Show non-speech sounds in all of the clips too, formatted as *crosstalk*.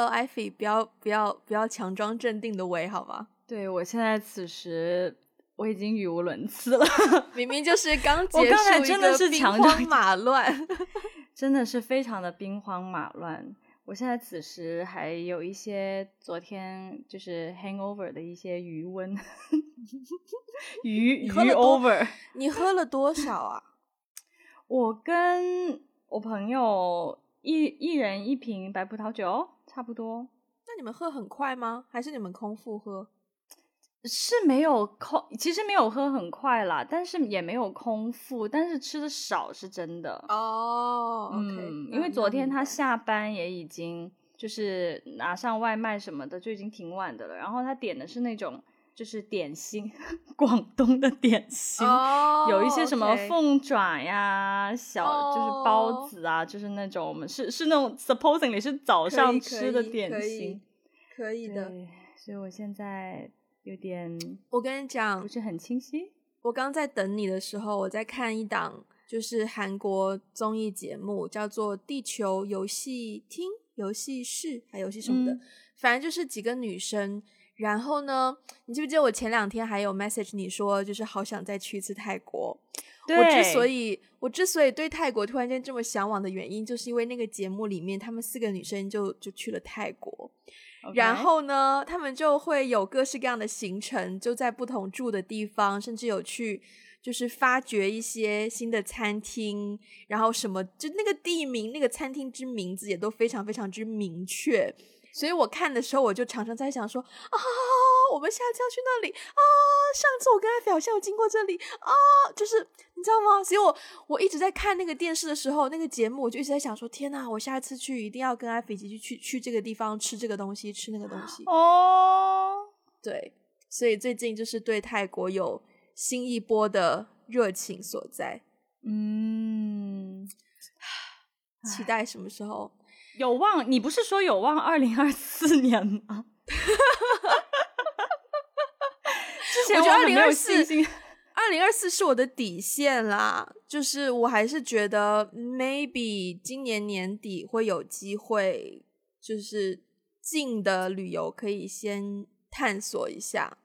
Hello Ivy，不要不要不要强装镇定的喂好吗？对我现在此时我已经语无伦次了，*laughs* 明明就是刚结束真的是兵荒马乱，*laughs* 真的是非常的兵荒马乱。我现在此时还有一些昨天就是 hangover 的一些余温，余余 over。你喝了多少啊？*laughs* 我跟我朋友一一人一瓶白葡萄酒，差不多。那你们喝很快吗？还是你们空腹喝？是没有空，其实没有喝很快啦，但是也没有空腹，但是吃的少是真的哦。嗯，因为昨天他下班也已经就是拿上外卖什么的就已经挺晚的了，然后他点的是那种就是点心，*laughs* 广东的点心，有一些什么凤爪呀、小就是包子啊，就是那种我们是是那种 supposingly 是早上吃的点心，可以的。所以我现在。有点，我跟你讲，不是很清晰。我刚在等你的时候，我在看一档就是韩国综艺节目，叫做《地球游戏厅》、游戏室还游戏什么的，反正就是几个女生。然后呢，你记不记得我前两天还有 message 你说，就是好想再去一次泰国。我之所以我之所以对泰国突然间这么向往的原因，就是因为那个节目里面，她们四个女生就就去了泰国。然后呢，他们就会有各式各样的行程，就在不同住的地方，甚至有去就是发掘一些新的餐厅，然后什么就那个地名、那个餐厅之名字也都非常非常之明确。所以我看的时候，我就常常在想说啊，我们下次要去那里啊。上次我跟艾菲好像有经过这里啊，就是你知道吗？所以我我一直在看那个电视的时候，那个节目，我就一直在想说，天呐，我下一次去一定要跟艾菲一起去去去这个地方吃这个东西，吃那个东西哦。对，所以最近就是对泰国有新一波的热情所在。嗯，期待什么时候？有望，你不是说有望二零二四年吗？*laughs* 之前我觉得二零二四，二零二四是我的底线啦。就是我还是觉得，maybe 今年年底会有机会，就是近的旅游可以先探索一下。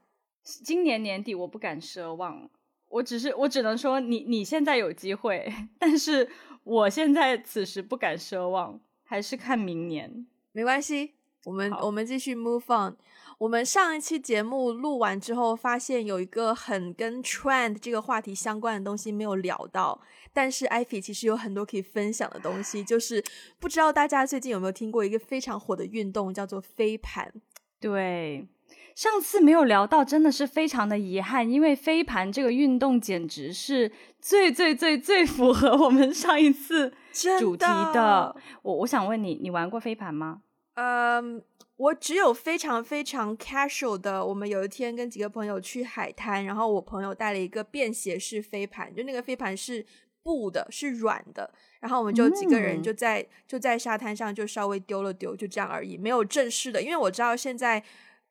今年年底我不敢奢望，我只是我只能说，你你现在有机会，但是我现在此时不敢奢望。还是看明年，没关系。我们我们继续 move on。我们上一期节目录完之后，发现有一个很跟 trend 这个话题相关的东西没有聊到。但是艾菲其实有很多可以分享的东西，就是不知道大家最近有没有听过一个非常火的运动，叫做飞盘。对。上次没有聊到，真的是非常的遗憾，因为飞盘这个运动简直是最最最最符合我们上一次主题的。我我想问你，你玩过飞盘吗？嗯，我只有非常非常 casual 的。我们有一天跟几个朋友去海滩，然后我朋友带了一个便携式飞盘，就那个飞盘是布的，是软的，然后我们就几个人就在就在沙滩上就稍微丢了丢，就这样而已，没有正式的。因为我知道现在。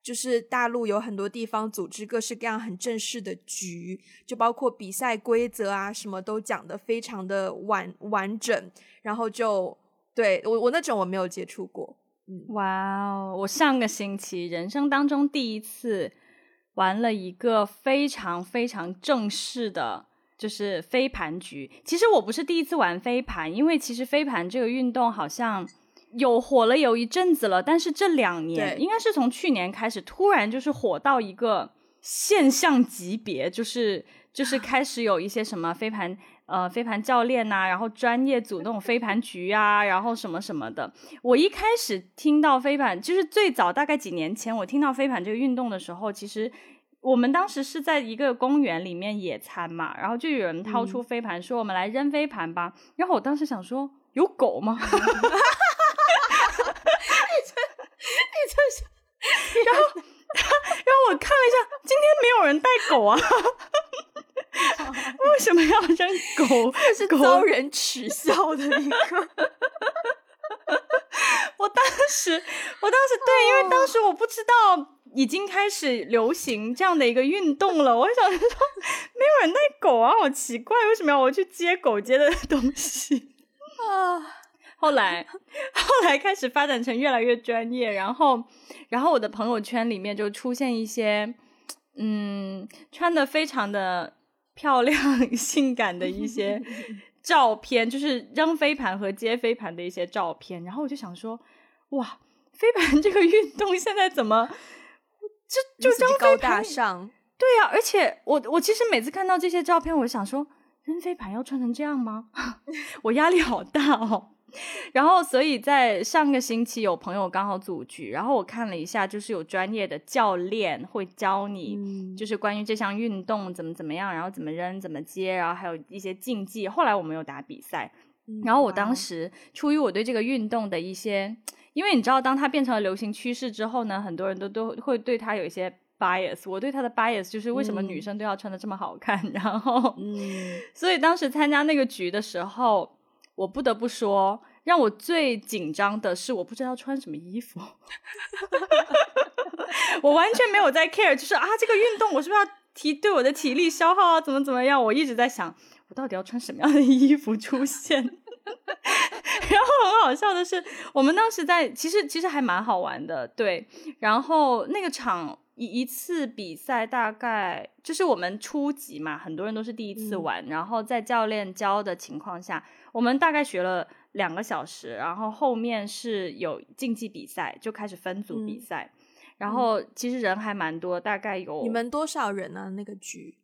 就是大陆有很多地方组织各式各样很正式的局，就包括比赛规则啊，什么都讲的非常的完完整。然后就对我我那种我没有接触过。哇哦！我上个星期人生当中第一次玩了一个非常非常正式的，就是飞盘局。其实我不是第一次玩飞盘，因为其实飞盘这个运动好像。有火了有一阵子了，但是这两年应该是从去年开始，突然就是火到一个现象级别，就是就是开始有一些什么飞盘呃飞盘教练呐，然后专业组那种飞盘局啊，然后什么什么的。我一开始听到飞盘，就是最早大概几年前我听到飞盘这个运动的时候，其实我们当时是在一个公园里面野餐嘛，然后就有人掏出飞盘说我们来扔飞盘吧，然后我当时想说有狗吗？*laughs* 然后，然后我看了一下，今天没有人带狗啊，*laughs* 为什么要扔狗？是遭人耻笑的一个。*laughs* 我当时，我当时对，因为当时我不知道已经开始流行这样的一个运动了，我想说没有人带狗啊，好奇怪，为什么要我去接狗接的东西啊？*laughs* 后来 *laughs* 后来开始发展成越来越专业，然后然后我的朋友圈里面就出现一些嗯穿的非常的漂亮、*laughs* 性感的一些 *laughs* 照片，就是扔飞盘和接飞盘的一些照片，然后我就想说，哇，飞盘这个运动现在怎么就就扔高飞盘？大上，对呀、而且我我其实每次看到这些照片，我想说，扔飞盘要穿成这样吗？我压力好大哦。然后，所以在上个星期有朋友刚好组局，然后我看了一下，就是有专业的教练会教你，嗯就是关于这项运动怎么怎么样，然后怎么扔、怎么接，然后还有一些竞技。后来我们有打比赛，嗯然后我当时出于我对这个运动的一些，因为你知道，当它变成了流行趋势之后呢，很多人都都会对它有一些 bias。我对它的 bias 就是为什么女嗯生都要穿的这么好看，然后，嗯，所以当时参加那个局的时候，我不得不说，让我最紧张的是我不知道穿什么衣服，*laughs* 我完全没有在 care，就是啊，这个运动我是不是要提对我的体力消耗啊，怎么怎么样？我一直在想，我到底要穿什么样的衣服出现？*laughs* 然后很好笑的是，我们当时在，其实其实还蛮好玩的，对。然后那个场一一次比赛大概就是我们初级嘛，很多人都是第一次嗯玩，然后在教练教的情况下，我们大概学了两个小时，然后后面是有竞技比赛，就开始分组比嗯赛。然后其实人还蛮多，大概有你们多少人啊？那个局？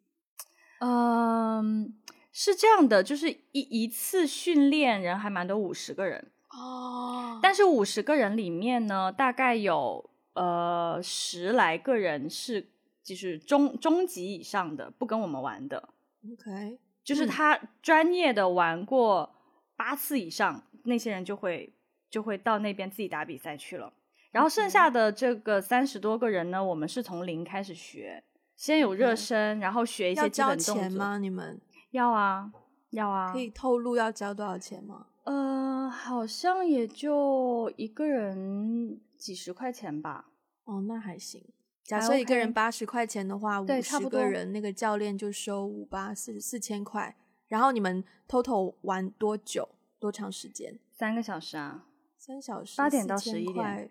嗯，是这样的，就是一一次训练人还蛮多，五十个人。哦但是五十个人里面呢，大概有呃十来个人是就是中中级以上的，不跟我们玩的，OK，就是嗯他专业的玩过八次以上，那些人就会就会到那边自己打比赛去了。然后剩下的这个三十多个人呢，我们是从零开始学，先有热身，然后学一些基本动作。钱吗？你们要啊，要啊。可以透露要交多少钱吗？呃，好像也就一个人几十块钱吧。哦，那还行。假还设一个人八十块钱的话，五十个人，那个教练就收五八四四千块。然后你们 total 玩多久？多长时间？三个小时啊，三小时，八点到4000 11点，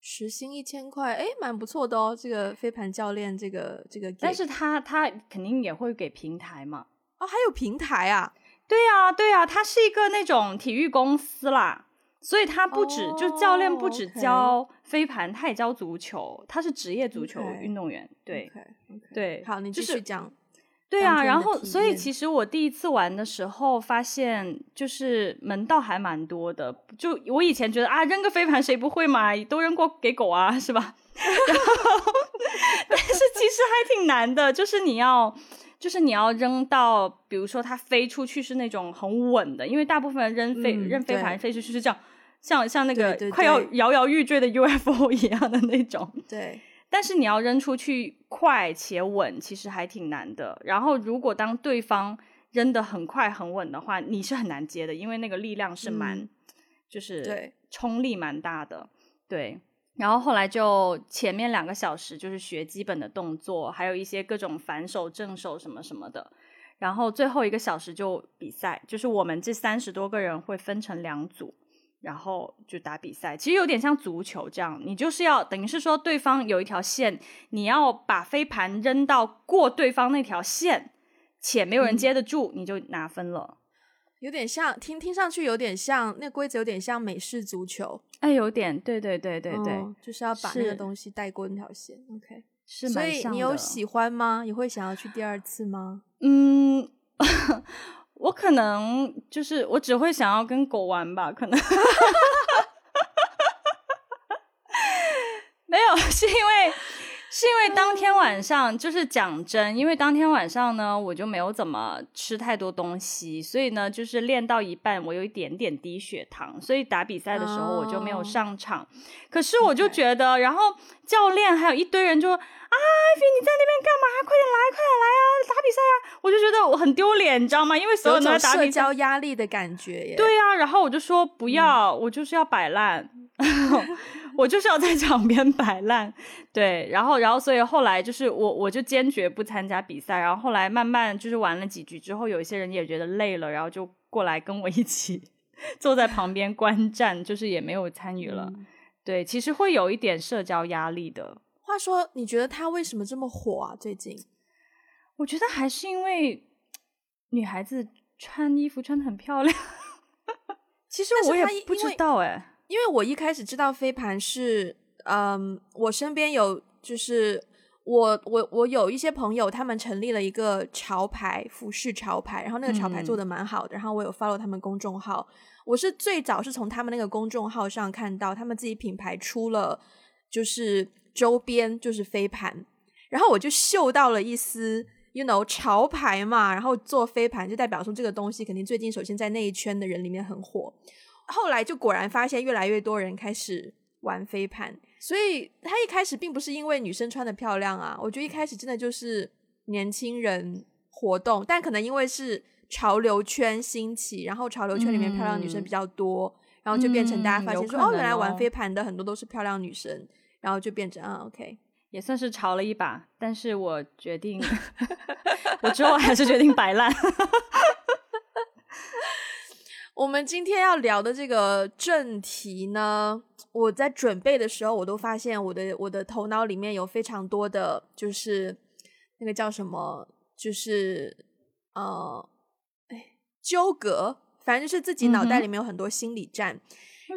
时薪一千块，哎，蛮不错的哦。这个飞盘教练，这个这个但是他他肯定也会给平台嘛。哦，还有平台啊，对呀、对呀、他是一个那种体育公司啦，所以他不止、就教练不哦止教飞盘，他也教足球，他是职业足球运动员。对对，好，你继续讲。对啊，然后所以其实我第一次玩的时候，发现就是门道还蛮多的。就我以前觉得啊，扔个飞盘谁不会嘛，都扔过给狗啊，是吧？*laughs* 然后，但是其实还挺难的，就是你要。就是你要扔到，比如说它飞出去是那种很稳的，因为大部分人扔飞、嗯扔飞盘飞出去是这样，像像那个快要摇摇欲坠的 UFO 一样的那种。对，但是你要扔出去快且稳，其实还挺难的。然后，如果当对方扔的很快很稳的话，你是很难接的，因为那个力量是蛮，嗯就是对冲力蛮大的。对，然后后来就前面两个小时就是学基本的动作，还有一些各种反手、正手什么什么的。然后最后一个小时就比赛，就是我们这三十多个人会分成两组，然后就打比赛。其实有点像足球这样，你就是要等于是说对方有一条线，你要把飞盘扔到过对方那条线，且没有人嗯接得住，你就拿分了。有点像，听听上去有点像，那规则有点像美式足球。哎，有点，对对对对对，嗯就是要把那个东西带过那条线。OK，是所。以你有喜欢吗？你会想要去第二次吗？嗯，*laughs* 我可能就是我只会想要跟狗玩吧，可能。*laughs* 没有，*laughs* 是因为是因为当天晚上就是讲真，因为当天晚上呢，我就没有怎么吃太多东西，所以呢，就是练到一半，我有一点点低血糖，所以打比赛的时候我就没有哦上场。可是我就觉得，然后教练还有一堆人就啊，艾菲你在那边干嘛？快点来，快点来啊，打比赛啊！我就觉得我很丢脸，你知道吗？因为所有都在打比赛。社交压力的感觉耶。对呀、然后我就说不要，我就是要摆烂，*laughs* 我就是要在场边摆烂。对，然后然后所以后来就是我我就坚决不参加比赛，然后后来慢慢就是玩了几局之后，有一些人也觉得累了，然后就过来跟我一起坐在旁边观战，就是也没有参与了。对，其实会有一点社交压力的。话说，你觉得他为什么这么火啊？最近，我觉得还是因为女孩子穿衣服穿的很漂亮。*laughs* 其实我也不知道哎，因为我一开始知道飞盘是，嗯，我身边有就是。我我我有一些朋友，他们成立了一个潮牌服饰潮牌，然后那个潮牌做的蛮好的，然后我有 follow 他们公众号。我是最早是从他们那个公众号上看到他们自己品牌出了就是周边，就是飞盘，然后我就嗅到了一丝，you know 潮牌嘛，然后做飞盘就代表说这个东西肯定最近首先在那一圈的人里面很火，后来就果然发现越来越多人开始玩飞盘。所以他一开始并不是因为女生穿的漂亮啊，我觉得一开始真的就是年轻人活动，但可能因为是潮流圈兴起，然后潮流圈里面漂亮女生比较多，然后就变成大家发现说哦，原来玩飞盘的很多都是漂亮女生，然后就变成啊，OK，也算是潮了一把，但是我决定，*laughs* 我之后还是决定摆烂。我们今天要聊的这个正题呢，我在准备的时候，我都发现我的我的头脑里面有非常多的，就是那个叫什么，就是呃，哎，纠葛，反正就是自己脑袋里面有很多心理战。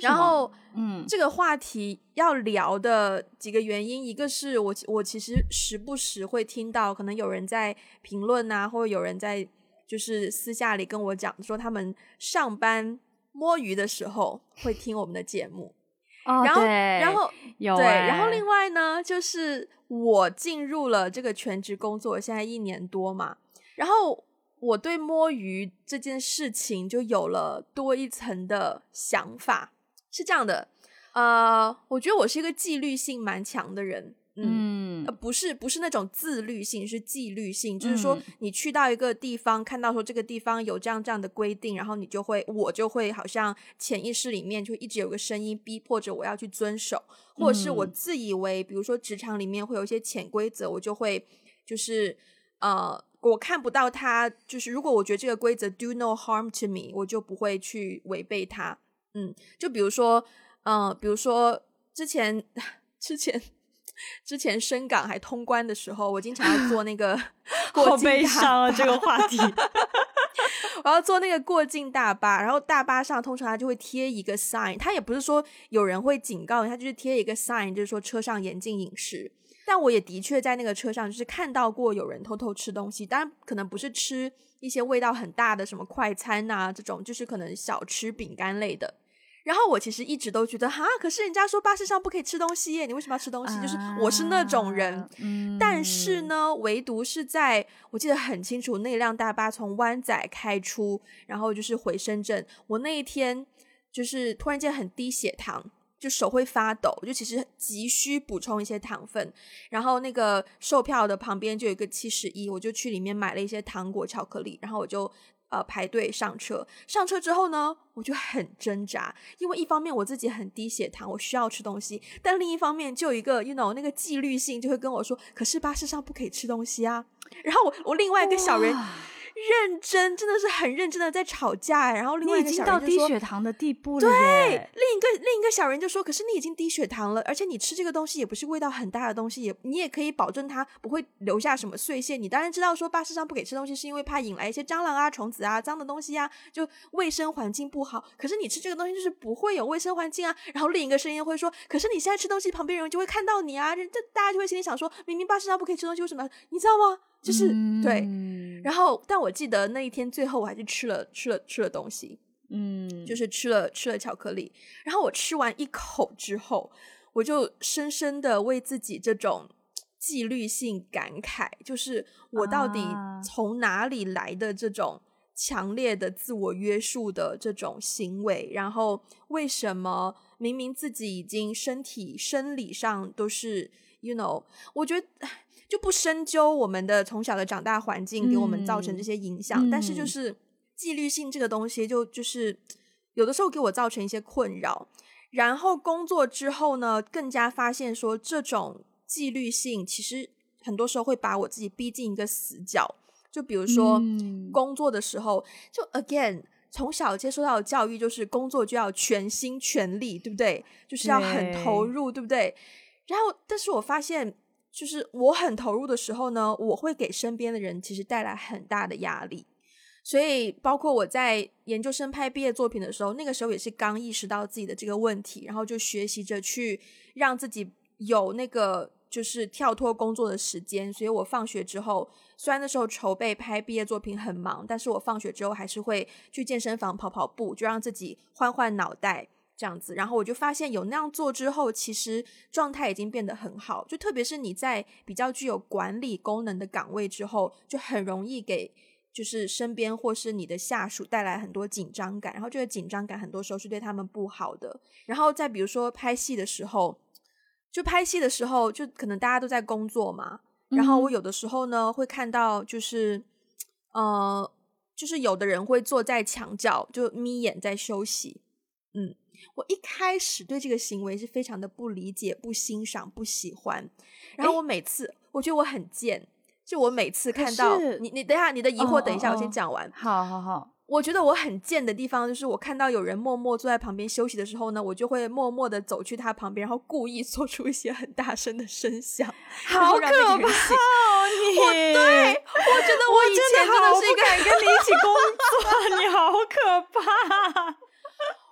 然后，嗯，这个话题要聊的几个原因，一个是我我其实时不时会听到，可能有人在评论啊，或者有人在。就是私下里跟我讲说，他们上班摸鱼的时候会听我们的节目。*laughs* 哦，然后，然后有对，然后另外呢，就是我进入了这个全职工作，现在一年多嘛，然后我对摸鱼这件事情就有了多一层的想法。是这样的，呃，我觉得我是一个纪律性蛮强的人。嗯，呃，不是，不是那种自律性，是纪律性。就是说，你去到一个地方，看到说这个地方有这样这样的规定，然后你就会，我就会好像潜意识里面就一直有个声音逼迫着我要去遵守，或者是我自以为，比如说职场里面会有一些潜规则，我就会就是呃，我看不到它，就是如果我觉得这个规则 do no harm to me，我就不会去违背它。嗯，就比如说，嗯，比如说之前 *laughs* 之前。之前深港还通关的时候，我经常要坐那个 *laughs* 过境大巴。这个话题，*laughs* 我要坐那个过境大巴，然后大巴上通常它就会贴一个 sign，它也不是说有人会警告你，它就是贴一个 sign，就是说车上严禁饮食。但我也的确在那个车上就是看到过有人偷偷吃东西，当然可能不是吃一些味道很大的什么快餐啊这种，就是可能小吃饼干类的。然后我其实一直都觉得哈，可是人家说巴士上不可以吃东西耶，你为什么要吃东西？就是我是那种人，但是呢，唯独是在我记得很清楚，那辆大巴从湾仔开出，然后就是回深圳。我那一天就是突然间很低血糖，就手会发抖，就其实急需补充一些糖分。然后那个售票的旁边就有一个七十一，我就去里面买了一些糖果、巧克力，然后我就。呃，排队上车，上车之后呢，我就很挣扎，因为一方面我自己很低血糖，我需要吃东西，但另一方面就有一个，you know，那个纪律性就会跟我说，可是巴士上不可以吃东西啊。然后我我另外一个小人。认真，真的是很认真的在吵架，然后另外一个小人就说：“低血糖的地步了。”对，另一个另一个小人就说：“可是你已经低血糖了，而且你吃这个东西也不是味道很大的东西，也你也可以保证它不会留下什么碎屑。你当然知道说巴士上不给吃东西，是因为怕引来一些蟑螂啊、虫子啊、脏的东西啊，就卫生环境不好。可是你吃这个东西就是不会有卫生环境啊。然后另一个声音会说：可是你现在吃东西，旁边人就会看到你啊，这大家就会心里想说：明明巴士上不可以吃东西，为什么？你知道吗？”就是对，然后但我记得那一天最后我还是吃了吃了吃了东西，嗯，就是吃了吃了巧克力。然后我吃完一口之后，我就深深的为自己这种纪律性感慨，就是我到底从哪里来的这种强烈的自我约束的这种行为？然后为什么明明自己已经身体生理上都是，you know，我觉得。就不深究我们的从小的长大环境给我们造成这些影响，但是就是纪律性这个东西，就就是有的时候给我造成一些困扰。然后工作之后呢，更加发现说这种纪律性其实很多时候会把我自己逼进一个死角。就比如说工作的时候，就 again 从小接受到的教育就是工作就要全心全力，对不对？就是要很投入，对不对？然后，但是我发现，就是我很投入的时候呢，我会给身边的人其实带来很大的压力。所以，包括我在研究生拍毕业作品的时候，那个时候也是刚意识到自己的这个问题，然后就学习着去让自己有那个就是跳脱工作的时间。所以我放学之后，虽然那时候筹备拍毕业作品很忙，但是我放学之后还是会去健身房跑跑步，就让自己换换脑袋这样子。然后我就发现有那样做之后，其实状态已经变得很好。就特别是你在比较具有管理功能的岗位之后，就很容易给。就是身边或是你的下属带来很多紧张感，然后这个紧张感很多时候是对他们不好的。然后再比如说拍戏的时候，就拍戏的时候，就可能大家都在工作嘛。然后我有的时候呢会看到，就是呃，就是有的人会坐在墙角就眯眼在休息。嗯，我一开始对这个行为是非常的不理解、不欣赏、不喜欢。然后我每次我觉得我很贱。就我每次看到你，你等一下，你的疑惑等一下，我先讲完。好好好，我觉得我很贱的地方就是，我看到有人默默坐在旁边休息的时候呢，我就会默默的走去他旁边，然后故意做出一些很大声的声响，好可怕哦！你，我对，我觉得我以前真的是一个敢跟你一起工作，你好可怕。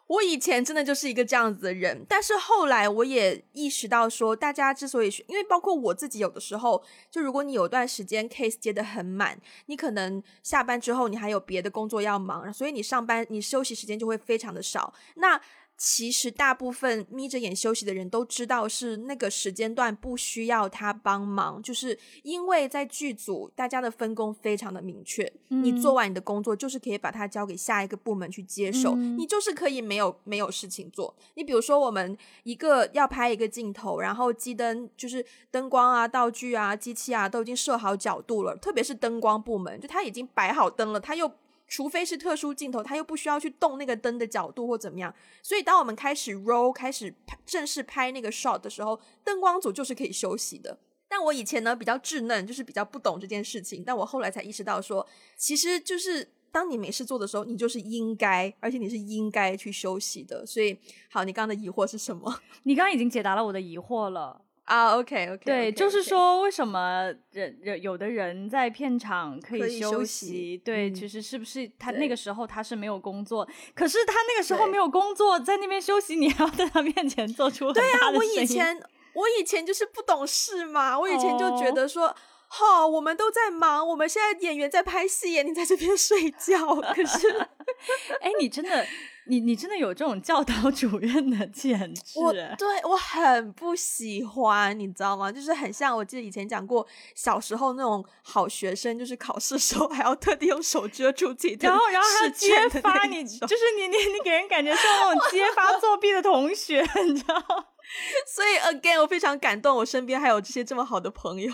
我以前真的就是一个这样子的人，但是后来我也意识到，说大家之所以，因为包括我自己，有的时候，就如果你有段时间 case 接的很满，你可能下班之后你还有别的工作要忙，所以你上班你休息时间就会非常的少。那其实大部分眯着眼休息的人都知道是那个时间段不需要他帮忙，就是因为在剧组大家的分工非常的明确，你做完你的工作就是可以把它交给下一个部门去接手，你就是可以没有没有事情做。你比如说我们一个要拍一个镜头，然后机灯就是灯光啊、道具啊、机器啊都已经设好角度了，特别是灯光部门，就他已经摆好灯了，他又。除非是特殊镜头，他又不需要去动那个灯的角度或怎么样，所以当我们开始 roll 开始正式拍那个 shot 的时候，灯光组就是可以休息的。但我以前呢比较稚嫩，就是比较不懂这件事情，但我后来才意识到说，其实就是当你没事做的时候，你就是应该，而且你是应该去休息的。所以，好，你刚刚的疑惑是什么？*laughs* 你刚刚已经解答了我的疑惑了。啊，OK，OK，对，就是说，为什么人人有的人在片场可以休息？对，其实是不是他那个时候他是没有工作，可是他那个时候没有工作，在那边休息，你还要在他面前做出。对啊，我以前我以前就是不懂事嘛，我以前就觉得说，好，我们都在忙，我们现在演员在拍戏，你在这边睡觉。可是，*laughs* 哎，你真的。你你真的有这种教导主任的潜质？我对我很不喜欢，你知道吗？就是很像我记得以前讲过，小时候那种好学生，就是考试时候还要特地用手遮住自己，然后然后还要揭发你，就是你你你给人感觉像那种 *laughs* 揭发作弊的同学，你知道？*laughs* 所以 again，我非常感动，我身边还有这些这么好的朋友。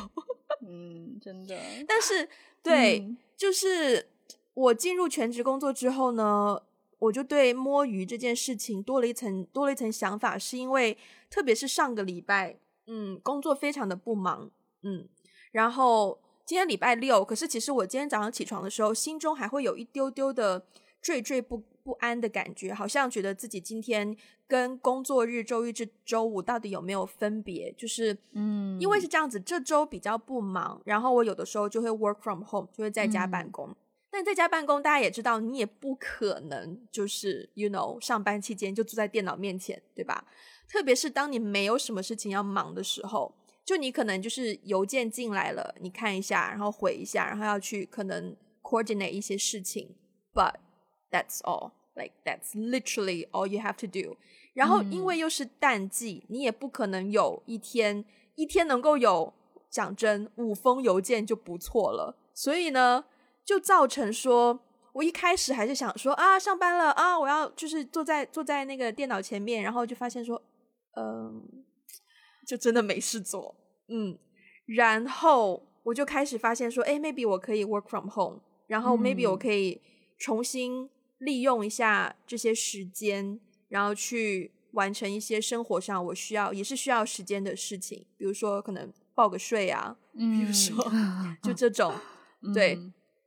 嗯，真的。但是 *laughs* 对，就是我进入全职工作之后呢。我就对摸鱼这件事情多了一层多了一层想法，是因为特别是上个礼拜，嗯，工作非常的不忙，嗯，然后今天礼拜六，可是其实我今天早上起床的时候，心中还会有一丢丢的惴惴不不安的感觉，好像觉得自己今天跟工作日周一至周五到底有没有分别？就是，嗯，因为是这样子，这周比较不忙，然后我有的时候就会 work from home，就会在家办公。但在家办公，大家也知道，你也不可能就是 you know 上班期间就坐在电脑面前，对吧？特别是当你没有什么事情要忙的时候，就你可能就是邮件进来了，你看一下，然后回一下，然后要去可能 coordinate 一些事情。But that's all, like that's literally all you have to do。然后因为又是淡季，你也不可能有一天一天能够有讲真五封邮件就不错了。所以呢。就造成说，我一开始还是想说啊，上班了啊，我要就是坐在坐在那个电脑前面，然后就发现说，嗯，就真的没事做，嗯，然后我就开始发现说，哎，maybe 我可以 work from home，然后 maybe 我可以重新利用一下这些时间，然后去完成一些生活上我需要也是需要时间的事情，比如说可能报个税啊，嗯比如说 *laughs* 就这种，*laughs* 对。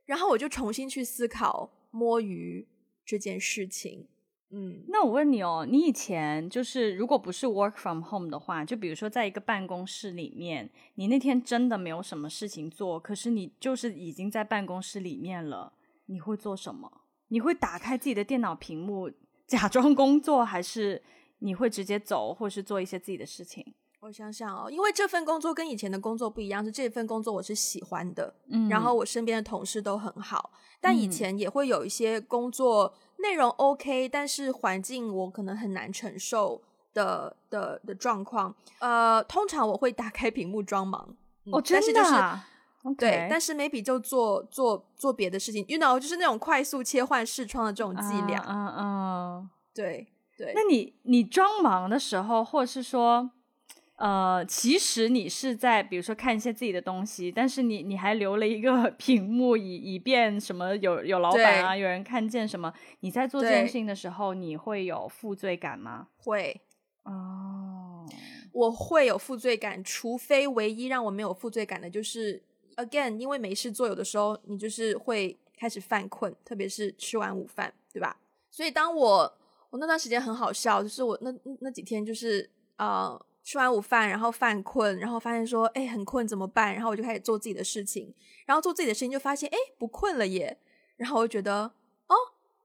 然后我就重新去思考摸鱼这件事情。嗯，那我问你哦，你以前就是如果不是 work from home 的话，就比如说在一个办公室里面，你那天真的没有什么事情做，可是你就是已经在办公室里面了，你会做什么？你会打开自己的电脑屏幕假装工作，还是你会直接走，或是做一些自己的事情？我想想哦，因为这份工作跟以前的工作不一样，是这份工作我是喜欢的，嗯然后我身边的同事都很好，但以前也会有一些工作内容 OK，但是环境我可能很难承受的的的状况。呃，通常我会打开屏幕装忙，嗯哦，真但是就是的啊、对但是 maybe 就做做做别的事情，you know，就是那种快速切换视窗的这种伎俩。嗯嗯嗯。对对，那你你装忙的时候，或是说，呃，其实你是在比如说看一些自己的东西，但是你你还留了一个 *laughs* 屏幕以以便什么有有老板啊，有人看见什么，你在做这件事情的时候，你会有负罪感吗？会。哦，我会有负罪感，除非唯一让我没有负罪感的就是，again，因为没事做，有的时候你就是会开始犯困，特别是吃完午饭，对吧？所以当我我那段时间很好笑，就是我那那几天就是呃吃完午饭，然后犯困，然后发现说，哎，很困怎么办？然后我就开始做自己的事情，然后做自己的事情就发现，哎，不困了耶，然后我就觉得，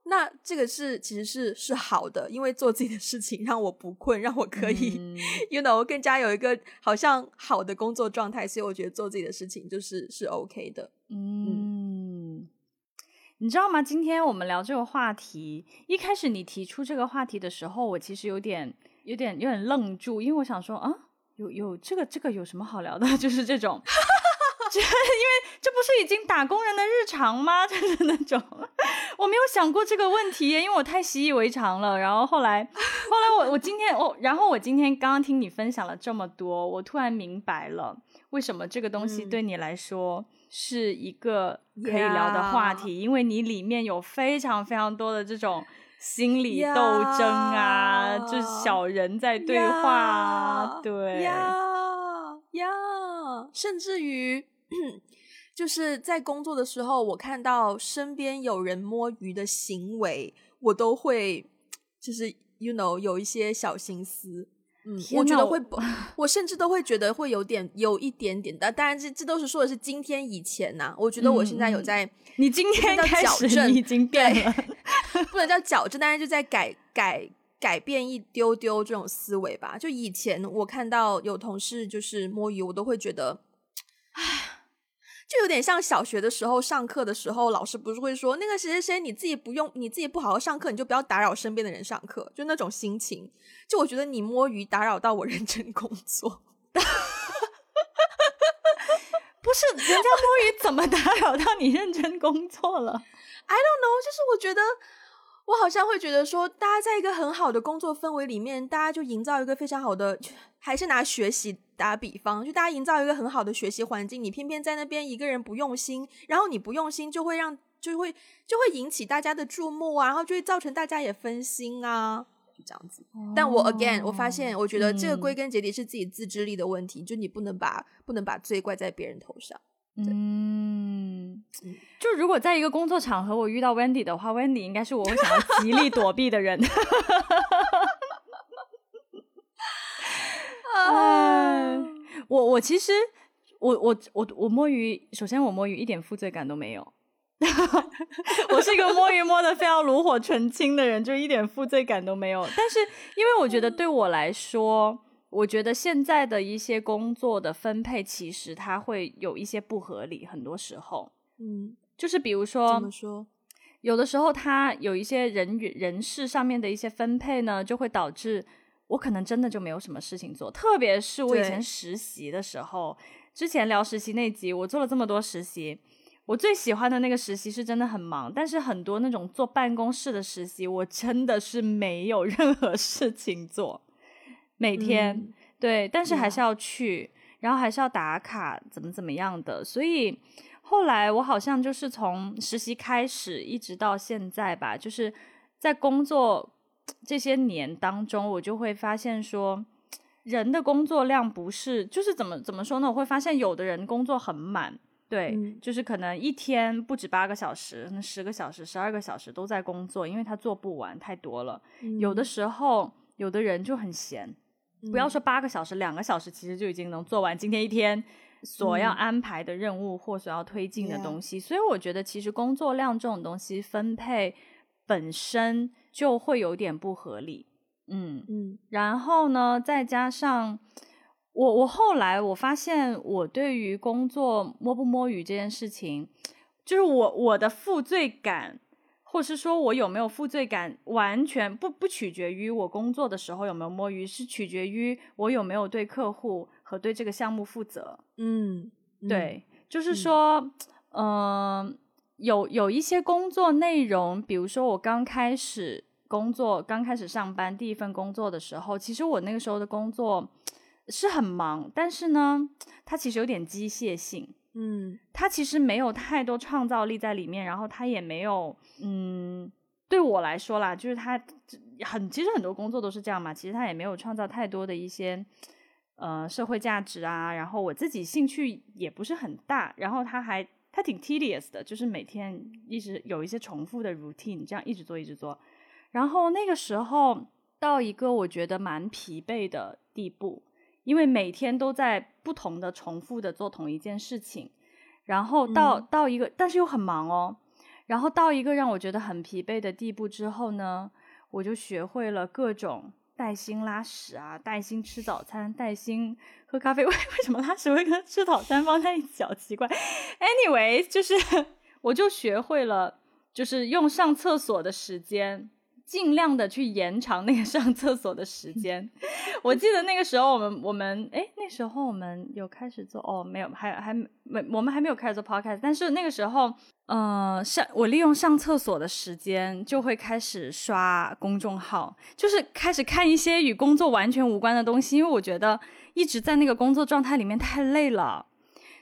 那这个是其实是是好的，因为做自己的事情让我不困，让我可以、嗯 *laughs* you know 更加有一个好像好的工作状态，所以我觉得做自己的事情就是是 OK 的。嗯，你知道吗？今天我们聊这个话题，一开始你提出这个话题的时候，我其实有点、有点、有点愣住，因为我想说，啊，有有这个这个有什么好聊的？*laughs* 就是这种，这 *laughs* 因为这不是已经打工人的日常吗？*laughs* 就是那种，*laughs* 我没有想过这个问题，因为我太习以为常了。然后后来，后来我我今天我，然后我今天刚刚听你分享了这么多，我突然明白了。为什么这个东西嗯对你来说是一个可以聊的话题？因为你里面有非常非常多的这种心理斗争啊就是小人在对话啊，对，呀呀，甚至于 *clears throat* 就是在工作的时候，我看到身边有人摸鱼的行为，我都会就是 you know 有一些小心思。嗯，我我觉得会，我甚至都会觉得会有点有一点点的，当然这这都是说的是今天以前呐、我觉得我现在有在、你今天叫开始矫正你已经变了，*laughs* 不能叫矫正，但是就在改改改变一丢丢这种思维吧。就以前我看到有同事就是摸鱼，我都会觉得，唉，就有点像小学的时候上课的时候，老师不是会说那个谁谁谁，你自己不用你自己不好好上课，你就不要打扰身边的人上课，就那种心情。就我觉得你摸鱼打扰到我认真工作。*laughs* 不是人家摸鱼怎么打扰到你认真工作了？I don't know，就是我觉得我好像会觉得说，大家在一个很好的工作氛围里面，大家就营造一个非常好的，*laughs* 还是拿学习打比方，就大家营造一个很好的学习环境，你偏偏在那边一个人不用心，然后你不用心就会让就会就会引起大家的注目啊，然后就会造成大家也分心啊。就这样子，但我 again 我发现，我觉得这个归嗯根结底是自己自制力的问题，就你不能把不能把罪怪在别人头上。嗯嗯，就如果在一个工作场合我遇到 Wendy 的话，Wendy 应该是我会想要极力躲避的人。*laughs* 啊，我我其实我我我我摸鱼，首先我摸鱼一点负罪感都没有。*laughs* 我是一个摸鱼摸的非常炉火纯青的人，就一点负罪感都没有。但是因为我觉得对我来说，我觉得现在的一些工作的分配，其实它会有一些不合理，很多时候嗯，就是比如怎说么说？有的时候他有一些人与人事上面的一些分配呢，就会导致我可能真的就没有什么事情做。特别是我以前实习的时候，之前聊实习那集，我做了这么多实习，我最喜欢的那个实习是真的很忙，但是很多那种坐办公室的实习，我真的是没有任何事情做，每天、嗯对，但是还是要去，然后还是要打卡，怎么怎么样的，所以。后来我好像就是从实习开始，一直到现在吧，就是在工作这些年当中，我就会发现说，人的工作量不是，就是怎么怎么说呢？我会发现有的人工作很满，对，嗯就是可能一天不止八个小时，那十个小时、十二个小时都在工作，因为他做不完，太多了。有的时候，有的人就很闲，不要嗯说八个小时，两个小时其实就已经能做完今天一天所要嗯安排的任务或所要推进的东西。所以我觉得，其实工作量这种东西分配本身就会有点不合理。嗯，嗯然后呢，再加上我，我后来我发现，我对于工作摸不摸鱼这件事情，就是我我的负罪感，或是说我有没有负罪感，完全不不取决于我工作的时候有没有摸鱼，是取决于我有没有对客户和对这个项目负责。嗯，嗯，对，就是嗯说，嗯、有有一些工作内容，比如说我刚开始工作，刚开始上班第一份工作的时候，其实我那个时候的工作是很忙，但是呢，它其实有点机械性，嗯它其实没有太多创造力在里面，然后它也没有，嗯，对我来说啦，就是它很，其实很多工作都是这样嘛，其实它也没有创造太多的一些。呃，社会价值啊，然后我自己兴趣也不是很大，然后他还他挺 tedious 的，就是每天一直有一些重复的 routine，这样一直做一直做，然后那个时候到一个我觉得蛮疲惫的地步，因为每天都在不同的重复的做同一件事情，然后到、嗯。到一个，但是又很忙哦，然后到一个让我觉得很疲惫的地步之后呢，我就学会了各种带薪拉屎啊，带薪吃早餐，带薪喝咖啡。为 *laughs* 为什么拉屎会跟吃早餐放在一起？好奇怪。Anyway，就是 *laughs* 我就学会了，就是用上厕所的时间。尽量的去延长那个上厕所的时间。*laughs* 我记得那个时候我们我们哎，那时候我们有开始做哦，没有，还还没，我们还没有开始做 podcast。但是那个时候，呃，上我利用上厕所的时间就会开始刷公众号，就是开始看一些与工作完全无关的东西，因为我觉得一直在那个工作状态里面太累了，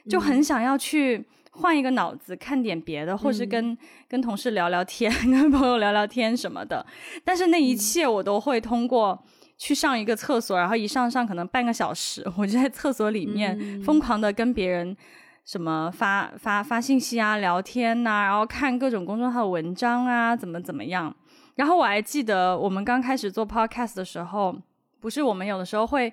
就很想要去。换一个脑子，看点别的，或是跟、嗯、跟同事聊聊天，*laughs* 跟朋友聊聊天什么的。但是那一切我都会通过去上一个厕所，然后一上上可能半个小时，*laughs* 我就在厕所里面疯狂的跟别人什么发发发信息啊、聊天呐、啊，然后看各种公众号的文章啊，怎么怎么样。然后我还记得我们刚开始做 podcast 的时候，不是我们有的时候会。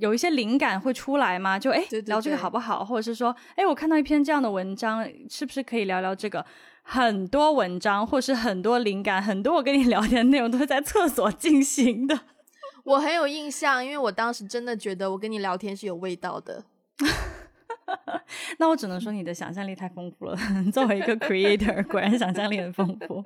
有一些灵感会出来吗？就哎，聊这个好不好？或者是说，哎，我看到一篇这样的文章，是不是可以聊聊这个？很多文章，或是很多灵感，很多我跟你聊天的内容都是在厕所进行的。*laughs* 我很有印象，因为我当时真的觉得我跟你聊天是有味道的。*laughs* 那我只能说你的想象力太丰富了。*laughs* 作为一个 creator，果然想象力很丰富。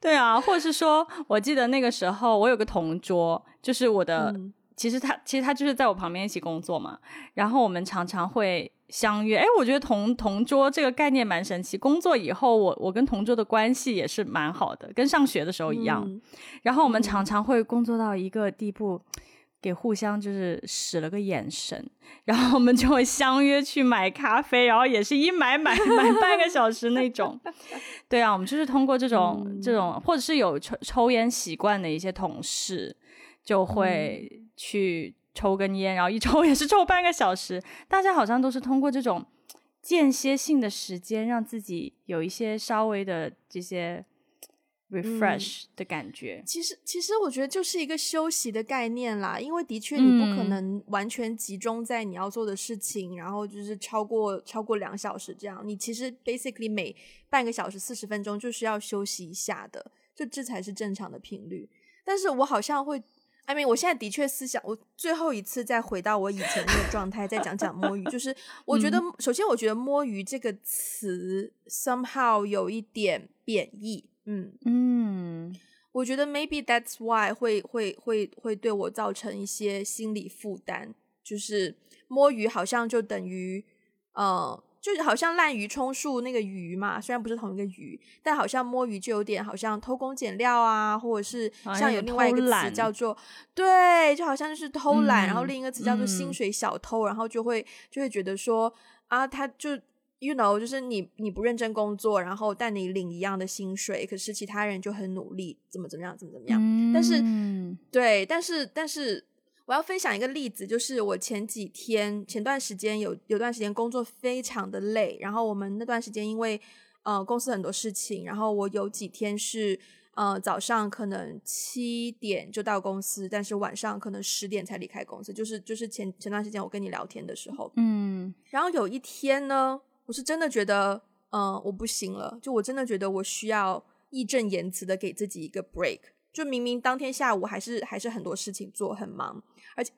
对啊，或者是说，我记得那个时候我有个同桌，就是我的。嗯其实他其实他就是在我旁边一起工作嘛，然后我们常常会相约。哎，我觉得同同桌这个概念蛮神奇。工作以后，我我跟同桌的关系也是蛮好的，跟上学的时候一样。嗯、然后我们常常会工作到一个地步，给互相就是使了个眼神，然后我们就会相约去买咖啡，然后也是一买买买半个小时那种。*laughs* 对啊，我们就是通过这种、嗯、这种，或者是有抽抽烟习惯的一些同事。就会去抽根烟，然后一抽 *laughs* 也是抽半个小时。大家好像都是通过这种间歇性的时间，让自己有一些稍微的这些 refresh 的感觉。嗯、其实，其实我觉得就是一个休息的概念啦，因为的确你不可嗯能完全集中在你要做的事情，嗯、然后就是超过超过两小时这样。你其实 basically 每半个小时四十分钟就是要休息一下的，就这才是正常的频率。但是我好像会。I mean，我现在的确思想，我最后一次再回到我以前那个状态，再讲讲摸鱼。就是 *laughs* 我觉得，嗯、首先我觉得“摸鱼”这个词 somehow 有一点贬义。嗯嗯，我觉得 maybe that's why 会会会会对我造成一些心理负担。就是摸鱼好像就等于呃。就好像滥竽充数那个鱼嘛，虽然不是同一个鱼，但好像摸鱼就有点好像偷工减料啊，或者是像有另外一个词叫做对，就好像就是偷懒，嗯、然后另一个词叫做薪水小偷，嗯、然后就会就会觉得说啊，他就 you know，就是你你不认真工作，然后但你领一样的薪水，可是其他人就很努力，怎么怎么样，怎么怎么样，嗯、但是对，但是但是。我要分享一个例子，就是我前几天前段时间有有段时间工作非常的累，然后我们那段时间因为呃公司很多事情，然后我有几天是呃早上可能七点就到公司，但是晚上可能十点才离开公司，就是就是前前段时间我跟你聊天的时候，嗯，然后有一天呢，我是真的觉得嗯、呃我不行了，就我真的觉得我需要义正言辞的给自己一个 break。就明明当天下午还是还是很多事情做，很忙，而且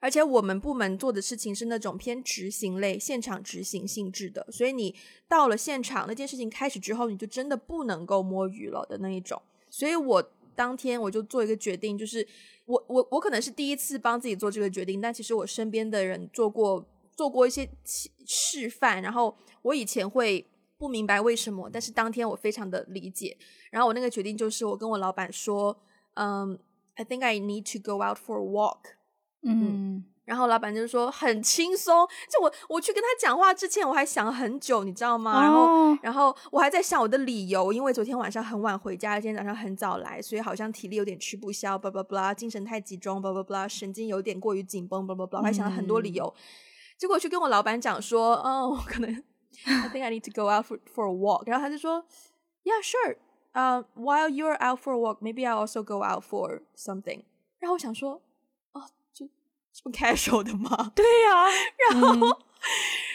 而且我们部门做的事情是那种偏执行类、现场执行性质的，所以你到了现场那件事情开始之后，你就真的不能够摸鱼了的那一种。所以我当天我就做一个决定，就是我我我可能是第一次帮自己做这个决定，但其实我身边的人做过做过一些示范，然后我以前会不明白为什么，但是当天我非常的理解。然后我那个决定就是，我跟我老板说，嗯，I think I need to go out for a walk。嗯然后老板就说很轻松，就我我去跟他讲话之前，我还想很久，你知道吗？然后哦然后我还在想我的理由，因为昨天晚上很晚回家，今天早上很早来，所以好像体力有点吃不消，巴拉巴拉，精神太集中，巴拉巴拉，神经有点过于紧绷，巴拉巴拉，我还想了很多理由。结果去跟我老板讲说，哦，我可能 I think I need to go out for for a walk，然后他就说，Yeah, sure. 呃、while you're out for a walk, maybe I also go out for something. 然后我想说，哦，就这么 casual 的吗？对呀、然后，嗯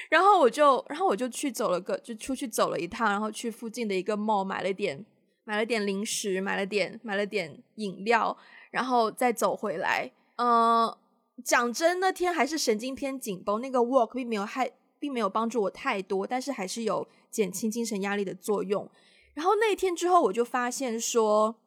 然后我就，然后我就去走了个，就出去走了一趟，然后去附近的一个 mall 买了点，买了点零食，买了点，买了点饮料，然后再走回来。嗯、讲真，那天还是神经偏紧绷，那个 walk 并没有害，并没有帮助我太多，但是还是有减轻精神压力的作用。然后那一天之后，我就发现说，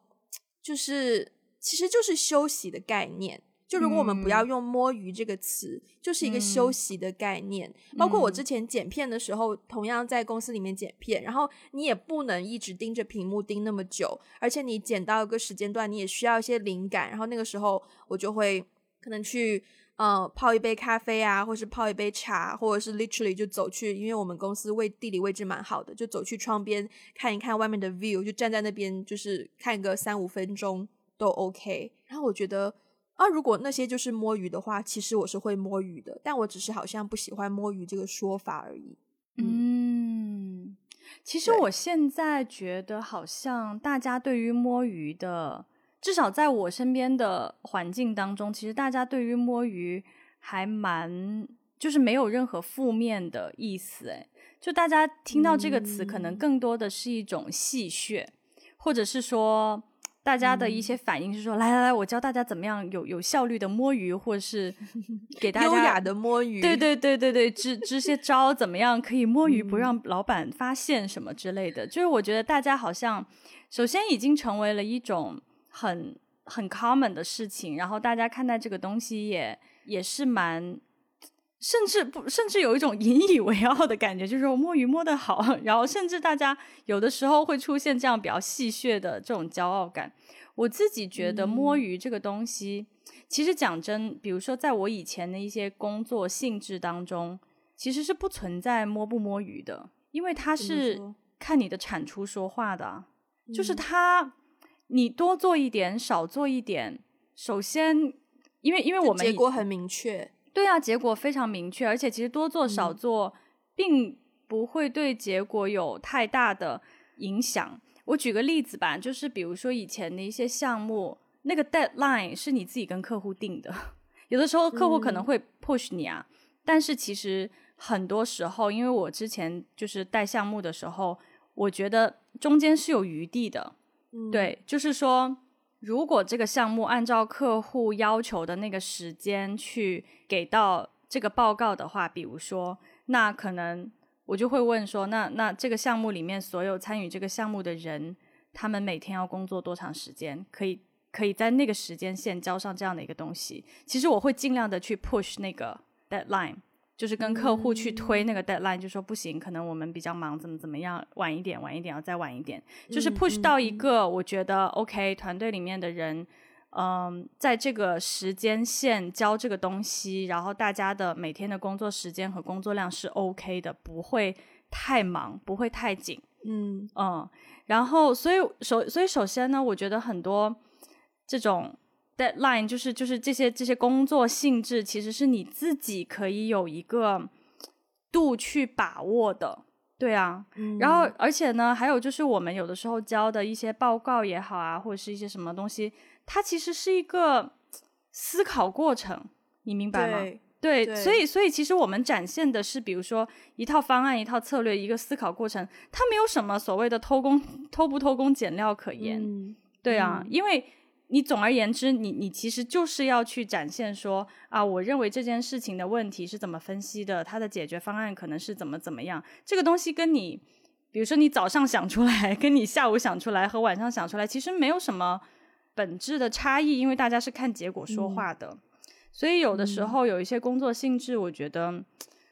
就是其实就是休息的概念。就如果我们不要用“摸鱼”这个词，就是一个休息的概念。包括我之前剪片的时候，同样在公司里面剪片，然后你也不能一直盯着屏幕盯那么久，而且你剪到一个时间段，你也需要一些灵感。然后那个时候，我就会可能去呃泡一杯咖啡啊，或是泡一杯茶，或者是 literally 就走去，因为我们公司位地理位置蛮好的，就走去窗边看一看外面的 view，就站在那边就是看个三五分钟都 OK。然后我觉得。啊，如果那些就是摸鱼的话，其实我是会摸鱼的，但我只是好像不喜欢摸鱼这个说法而已。嗯，其实我现在觉得，好像大家对于摸鱼的，至少在我身边的环境当中，其实大家对于摸鱼还蛮，就是没有任何负面的意思。哎，就大家听到这个词，可能嗯更多的是一种戏谑，或者是说。大家的一些反应是说，来来来，我教大家怎么样有有效率的摸鱼，或者是 *laughs* 给大家优雅的摸鱼，对对对对对，支支些招怎么样可以摸鱼不嗯让老板发现什么之类的，就是我觉得大家好像首先已经成为了一种很很 common 的事情，然后大家看待这个东西也也是蛮。甚至不，甚至有一种引以为傲的感觉，就是我摸鱼摸得好，*laughs* 然后甚至大家有的时候会出现这样比较戏谑的这种骄傲感。我自己觉得摸嗯鱼这个东西，其实讲真，比如说在我以前的一些工作性质当中，其实是不存在摸不摸鱼的，因为它是看你的产出说话的啊，就是嗯它，你多做一点，少做一点，首先，因为因为我们结果很明确。对啊，结果非常明确，而且其实多做少嗯做，并不会对结果有太大的影响。我举个例子吧，就是比如说以前的一些项目，那个 deadline 是你自己跟客户定的，*laughs* 有的时候客户可能嗯会 push 你啊，但是其实很多时候，因为我之前就是带项目的时候，我觉得中间是有余地的，对，就是说，如果这个项目按照客户要求的那个时间去给到这个报告的话，比如说，那可能我就会问说，那那这个项目里面所有参与这个项目的人，他们每天要工作多长时间，可以可以在那个时间线交上这样的一个东西。其实我会尽量的去 push 那个 deadline。就是跟客户去推那个 deadline，、就说不行，可能我们比较忙，怎么怎么样，晚一点，晚一点，要再晚一点。就是嗯 push 嗯到一个我觉得 OK，团队里面的人，嗯，在这个时间线交这个东西，然后大家的每天的工作时间和工作量是 OK 的，不会太忙，不会太紧。嗯嗯，然后所以首所以首先呢，我觉得很多这种 deadline，就是就是这些这些工作性质，其实是你自己可以有一个度去把握的。对啊，然后而且呢，还有就是我们有的时候交的一些报告也好啊，或者是一些什么东西，它其实是一个思考过程，你明白吗？对，所以所以其实我们展现的是，比如说一套方案、一套策略、一个思考过程，它没有什么所谓的偷工偷不偷工减料可言。对啊，因为。你总而言之，你你其实就是要去展现说啊，我认为这件事情的问题是怎么分析的，它的解决方案可能是怎么怎么样。这个东西跟你，比如说你早上想出来，跟你下午想出来和晚上想出来，其实没有什么本质的差异，因为大家是看结果说话的。所以有的时候有一些工作性质，我觉得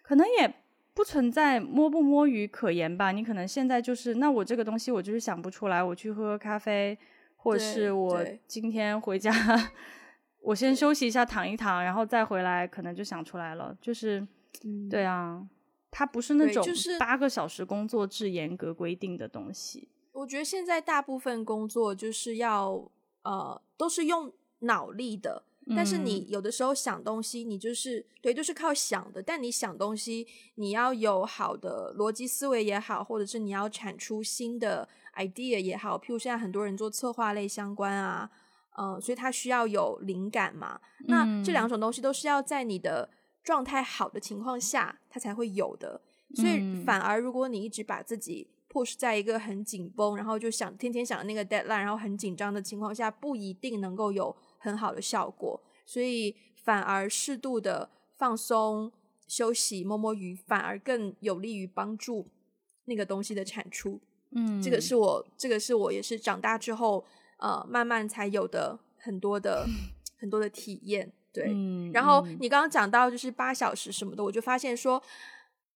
可能也不存在摸不摸鱼可言吧。你可能现在就是，那我这个东西我就是想不出来，我去喝咖啡。或者是我今天回家，*laughs* 我先休息一下，躺一躺，然后再回来，可能就想出来了。就是，对啊，它不是那种八个小时工作制严格规定的东西。我觉得现在大部分工作就是要呃，都是用脑力的，但是你有的时候想东西，你就是对，就是靠想的。但你想东西，你要有好的逻辑思维也好，或者是你要产出新的。idea 也好，譬如现在很多人做策划类相关啊，嗯，所以他需要有灵感嘛。那这两种东西都是要在你的状态好的情况下，它才会有的。所以反而如果你一直把自己 push 在一个很紧绷，然后就想天天想那个 deadline，然后很紧张的情况下，不一定能够有很好的效果。所以反而适度的放松、休息、摸摸鱼，反而更有利于帮助那个东西的产出。嗯，这个是我，这个是我也是长大之后，呃，慢慢才有的很多的 *laughs* 很多的体验，对。然后你刚刚讲到就是八小时什么的，我就发现说。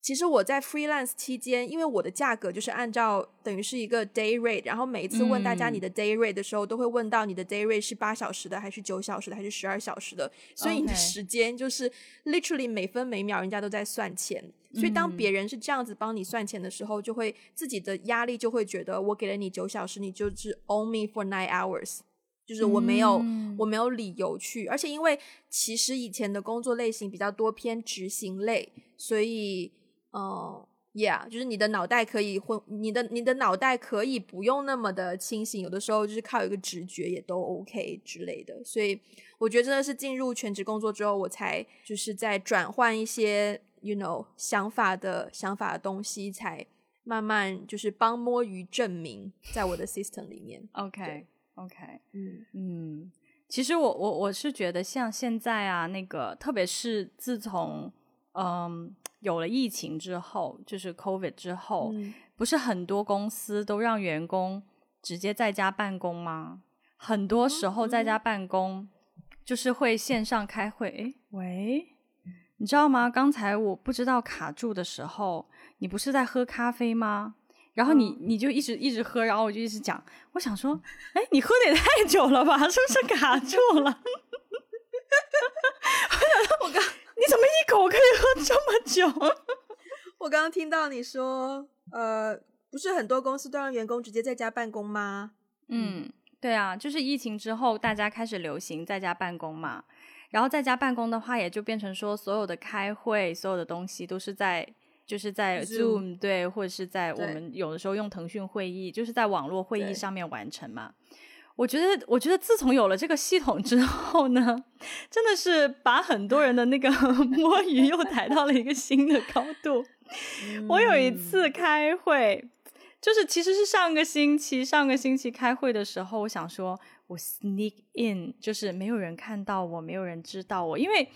其实我在 freelance 期间，因为我的价格就是按照等于是一个 day rate，然后每一次问大家你的 day rate 的时候，都会问到你的 day rate 是八小时的，还是九小时的，还是十二小时的，所以你的时间就是 literally 每分每秒人家都在算钱。所以当别人是这样子帮你算钱的时候，就会自己的压力就会觉得我给了你九小时，你就是 owe me for nine hours，就是我没有我没有理由去，而且因为其实以前的工作类型比较多偏执行类，所以。哦，Yeah，就是你的脑袋可以混，你的你的脑袋可以不用那么的清醒，有的时候就是靠一个直觉也都 OK 之类的。所以我觉得真的是进入全职工作之后，我才就是在转换一些 you know 想法的想法的东西，才慢慢就是帮摸鱼证明在我的 system 里面。OK，OK，嗯嗯，其实我我我是觉得像现在啊，那个特别是自从嗯。有了疫情之后，就是 COVID 之后，不是很多公司都让员工直接在家办公吗？很多时候在家办公就是会线上开会。诶，喂，你知道吗？刚才我不知道卡住的时候，你不是在喝咖啡吗？然后你你就一直一直喝，然后我就一直讲，我想说，哎，你喝的也太久了吧？是不是卡住了？我刚。你怎么一口可以喝这么久？*laughs* 我刚刚听到你说，呃，不是很多公司都让员工直接在家办公吗？嗯，对啊，就是疫情之后，大家开始流行在家办公嘛。然后在家办公的话，也就变成说，所有的开会，所有的东西都是在，就是在 Zoom 对，或者是在我们有的时候用腾讯会议，就是在网络会议上面完成嘛。我觉得，我觉得自从有了这个系统之后呢，真的是把很多人的那个 *laughs* 摸鱼又抬到了一个新的高度。我有一次开会，就是其实是上个星期，上个星期开会的时候，我想说我 sneak in，就是没有人看到我，没有人知道我，因为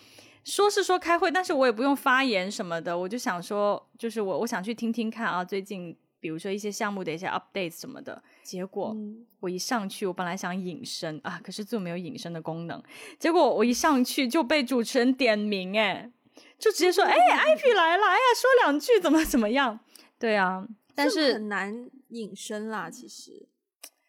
说是说开会，但是我也不用发言什么的，我就想说，就是我我想去听听看啊，最近。比如说一些项目的一些 updates 什么的，结果我一上去，我本来想隐身啊，可是就没有隐身的功能。结果我一上去就被主持人点名，哎，就直接说，哎，IP 来了，哎呀，说两句怎么怎么样？对啊，但是很难隐身啦，其实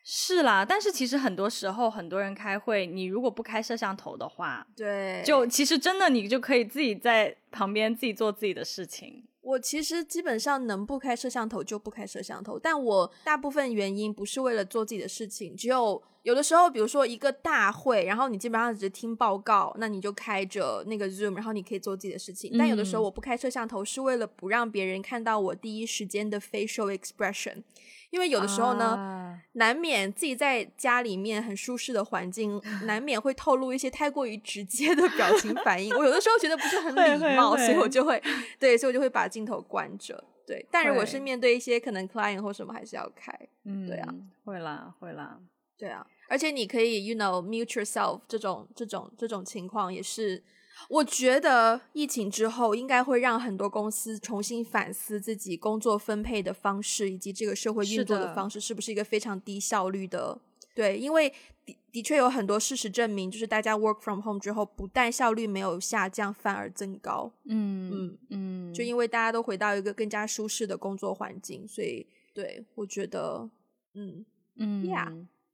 是啦，但是其实很多时候很多人开会，你如果不开摄像头的话，对，就其实真的你就可以自己在旁边自己做自己的事情。我其实基本上能不开摄像头就不开摄像头，但我大部分原因不是为了做自己的事情，只有有的时候，比如说一个大会，然后你基本上只是听报告，那你就开着那个 Zoom，然后你可以做自己的事情。但有的时候我不开摄像头，是为了不让别人看到我第一时间的 facial expression。因为有的时候呢，难免自己在家里面很舒适的环境，难免会透露一些太过于直接的表情反应。我有的时候觉得不是很 *laughs* 礼貌，所以我就会对，所以我就会把镜头关着。对，但如果是面对一些可能 client 或什么，还是要开。嗯，对啊，会啦，会啦，对啊。而且你可以，you know, mute yourself 这种这种这种情况也是。我觉得疫情之后应该会让很多公司重新反思自己工作分配的方式，以及这个社会运作的方式是不是一个非常低效率的。对，因为的的确有很多事实证明，就是大家 work from home 之后，不但效率没有下降，反而增高。嗯嗯嗯，就因为大家都回到一个更加舒适的工作环境，所以对我觉得，嗯嗯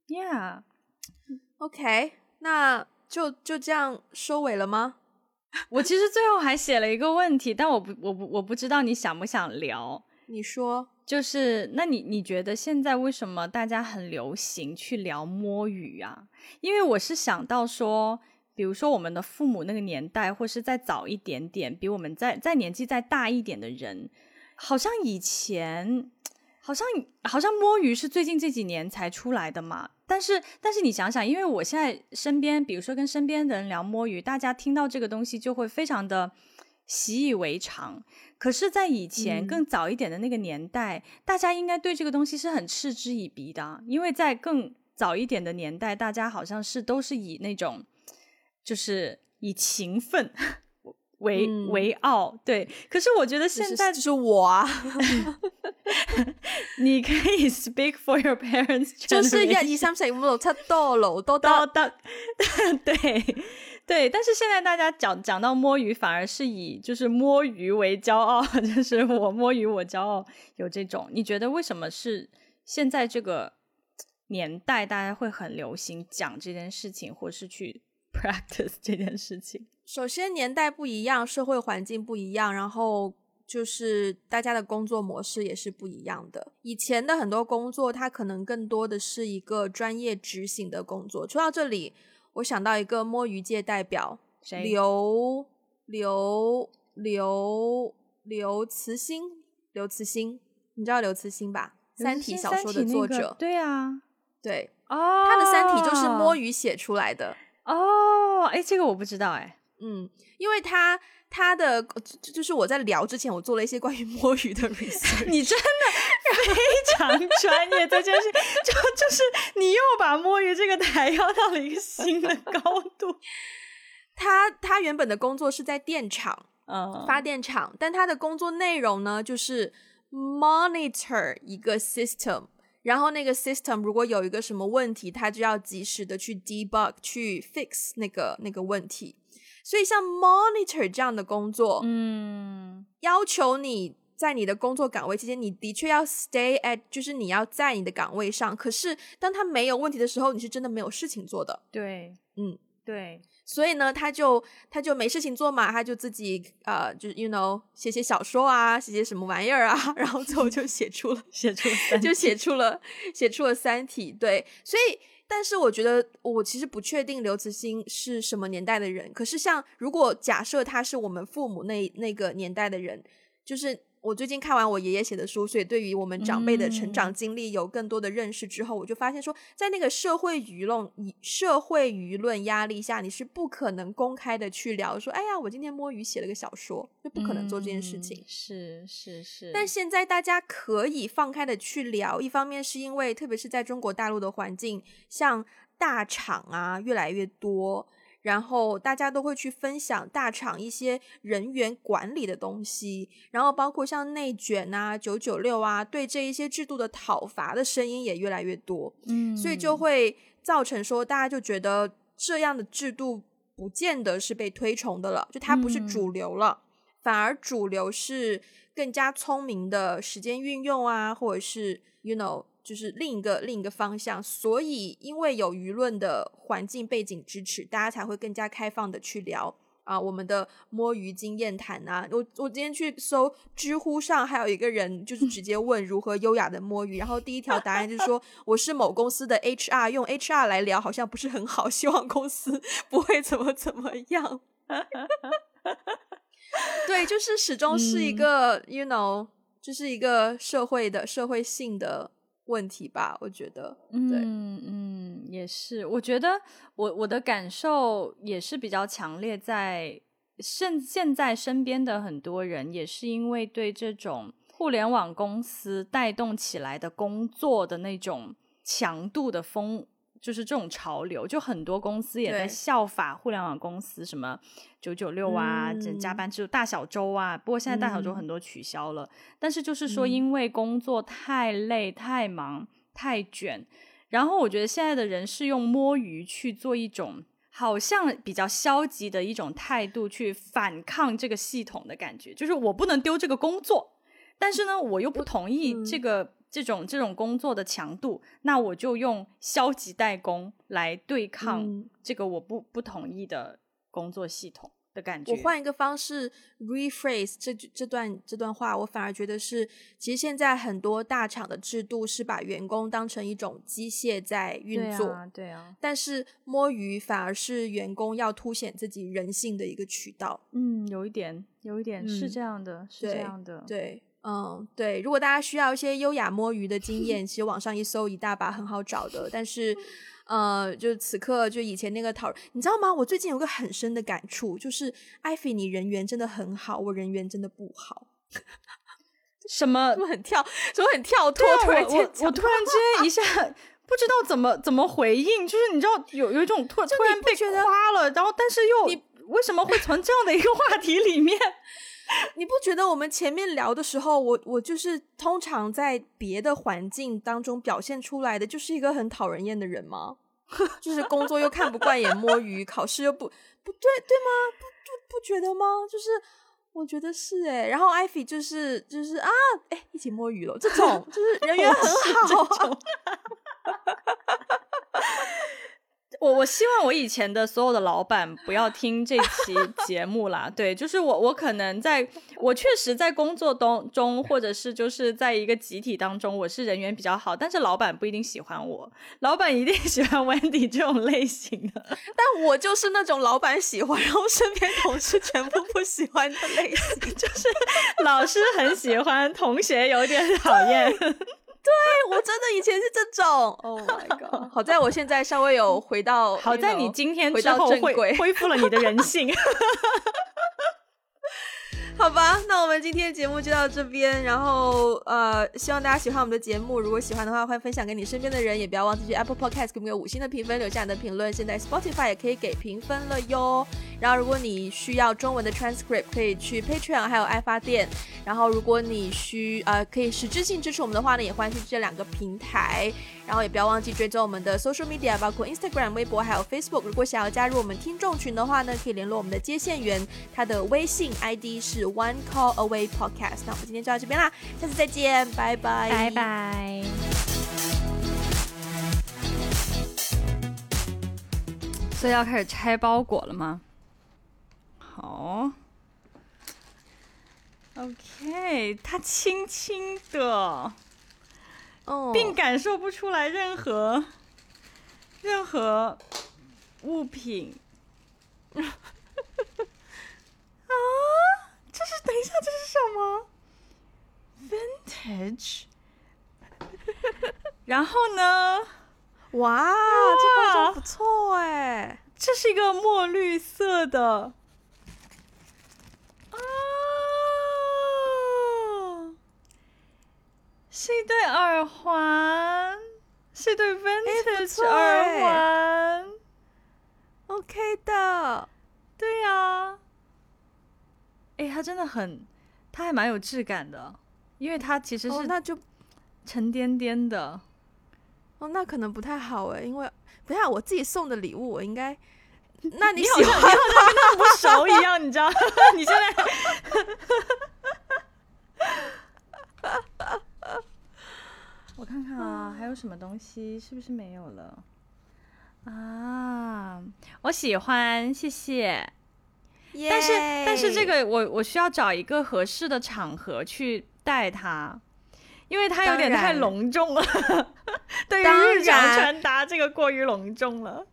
，Yeah，Yeah，OK，那就就这样收尾了吗？*laughs* 我其实最后还写了一个问题，但我不，我不，我不知道你想不想聊。你说，就是那你你觉得现在为什么大家很流行去聊摸鱼啊？因为我是想到说，比如说我们的父母那个年代，或是再早一点点，比我们再再年纪再大一点的人，好像以前。好像好像摸鱼是最近这几年才出来的嘛，但是但是你想想，因为我现在身边，比如说跟身边的人聊摸鱼，大家听到这个东西就会非常的习以为常。可是，在以前更早一点的那个年代，大家应该对这个东西是很嗤之以鼻的，因为在更早一点的年代，大家好像是都是以那种就是以勤奋。为为傲，对。可是我觉得现在就是我啊，*laughs* 你可以 speak for your parents，就是一二三四五六七 *laughs* 多六多多的，对对。但是现在大家讲讲到摸鱼，反而是以就是摸鱼为骄傲，*laughs* 就是我摸鱼我骄傲，有这种。你觉得为什么是现在这个年代大家会很流行讲这件事情，或是去 practice 这件事情？首先，年代不一样，社会环境不一样，然后就是大家的工作模式也是不一样的。以前的很多工作，它可能更多的是一个专业执行的工作。说到这里，我想到一个摸鱼界代表，谁刘刘刘刘慈欣，刘慈欣，你知道刘慈欣吧？《三体》小说的作者，对啊，对，哦，他的《三体》就是摸鱼写出来的。哦，哎，这个我不知道，哎。嗯，因为他他的就是我在聊之前，我做了一些关于摸鱼的 *laughs* research。你真的 *laughs* 非常专业，这件事就就是你又把摸鱼这个台要到了一个新的高度。*laughs* 他他原本的工作是在电厂，嗯，发电厂，但他的工作内容呢，就是 monitor 一个 system，然后那个 system 如果有一个什么问题，他就要及时的去 debug 去 fix 那个那个问题。所以，像 monitor 这样的工作，嗯，要求你在你的工作岗位期间，你的确要 stay at，就是你要在你的岗位上。可是，当他没有问题的时候，你是真的没有事情做的。对，嗯，对。所以呢，他就他就没事情做嘛，他就自己呃，就是 you know 写写小说啊，写写什么玩意儿啊，*laughs* 然后最后就写出了写出了就写出了写出了《三体》。对，所以。但是我觉得，我其实不确定刘慈欣是什么年代的人。可是，像如果假设他是我们父母那那个年代的人，就是。我最近看完我爷爷写的书，所以对于我们长辈的成长经历有更多的认识之后，我就发现说，在那个社会舆论、社会舆论压力下，你是不可能公开的去聊说，哎呀，我今天摸鱼写了个小说，就不可能做这件事情。是是是。但现在大家可以放开的去聊，一方面是因为，特别是在中国大陆的环境，像大厂啊越来越多。然后大家都会去分享大厂一些人员管理的东西，然后包括像内卷啊、九九六啊，对这一些制度的讨伐的声音也越来越多。嗯，所以就会造成说，大家就觉得这样的制度不见得是被推崇的了，就它不是主流了，反而主流是更加聪明的时间运用啊，或者是 you know。就是另一个另一个方向，所以因为有舆论的环境背景支持，大家才会更加开放的去聊啊，我们的摸鱼经验谈啊。我我今天去搜知乎上，还有一个人就是直接问如何优雅的摸鱼，然后第一条答案就是说我是某公司的 HR，用 HR 来聊好像不是很好，希望公司 *laughs* 不会怎么怎么样。对，就是始终是一个，you know，就是一个社会的社会性的问题吧。我觉得，嗯嗯，也是。我觉得我我的感受也是比较强烈，在现现在身边的很多人也是因为对这种互联网公司带动起来的工作的那种强度的风。就是这种潮流，就很多公司也在效法互联网公司，什么九九六啊，这加班制度、大小周啊。不过现在大小周很多取消了，但是就是说，因为工作太累、太忙、太卷，然后我觉得现在的人是用摸鱼去做一种好像比较消极的一种态度去反抗这个系统的感觉，就是我不能丢这个工作，但是呢，我又不同意这个。这种这种工作的强度，那我就用消极怠工来对抗这个我不不同意的工作系统的感觉。我换一个方式 rephrase 这这段这段话，我反而觉得是，其实现在很多大厂的制度是把员工当成一种机械在运作，对啊。但是摸鱼反而是员工要凸显自己人性的一个渠道。嗯，有一点，有一点是这样的，是这样的，对。嗯，对，如果大家需要一些优雅摸鱼的经验，其实网上一搜一大把，很好找的。但是，呃，就此刻就以前那个讨，你知道吗？我最近有个很深的感触，就是艾菲，你人缘真的很好，我人缘真的不好。*laughs* 什么？怎么很跳？怎么很跳脱？突然间，我突然间一下不知道怎么怎么回应，就是你知道有有一种突突然被夸了，然后但是又你为什么会从这样的一个话题里面？*laughs* *laughs* 你不觉得我们前面聊的时候，我我就是通常在别的环境当中表现出来的，就是一个很讨人厌的人吗？*laughs* 就是工作又看不惯眼摸鱼，考试又不不对对吗？不不不觉得吗？就是我觉得是哎，然后艾菲就是就是啊，哎，一起摸鱼了，这种就是人缘很好。*laughs* 我我希望我以前的所有的老板不要听这期 *laughs* 节目啦。对，就是我我可能在我确实在工作当中，或者是就是在一个集体当中，我是人缘比较好，但是老板不一定喜欢我，老板一定喜欢 Wendy 这种类型的，但我就是那种老板喜欢，然后身边同事全部不喜欢的类型，*laughs* 就是老师很喜欢，同学有点讨厌。对我真的以前是这种，*laughs* Oh my *laughs* god！好在我现在稍微有回到，好在你今天回到正轨，恢复了你的人性。*laughs* 好吧，那我们今天节目就到这边。然后呃，希望大家喜欢我们的节目。如果喜欢的话，欢迎分享给你身边的人，也不要忘记去 Apple Podcast 给我们个五星的评分，留下你的评论。现在 Spotify 也可以给评分了哟。然后如果你需要中文的 transcript，可以去 Patreon 还有爱发电。然后如果你需呃可以实质性支持我们的话呢，也欢迎去这两个平台。然后也不要忘记追踪我们的 social media，包括 Instagram、微博还有 Facebook。如果想要加入我们听众群的话呢，可以联络我们的接线员，他的微信 ID 是 One Call Away Podcast。那我们今天就到这边啦，下次再见，拜拜，拜拜。所以要开始拆包裹了吗？好，OK，他轻轻的。并感受不出来任何任何物品啊！这是等一下，这是什么？Vintage。*laughs* 然后呢？哇，这包装不错哎！这是一个墨绿色的。是一对耳环，是一对 vintage 耳环，OK 的，对呀。哎，它真的很，它还蛮有质感的，因为它其实是那就沉甸甸的。哦，那可能不太好哎，因为等下我自己送的礼物，我应该，那你喜欢，你好像跟他不熟一样，你知道？*laughs* 你现在。*laughs* 我看看啊，还有什么东西？是不是没有了？啊，我喜欢，谢谢。但是但是这个我我需要找一个合适的场合去带它，因为它有点太隆重了，*laughs* 对于日常穿搭这个过于隆重了。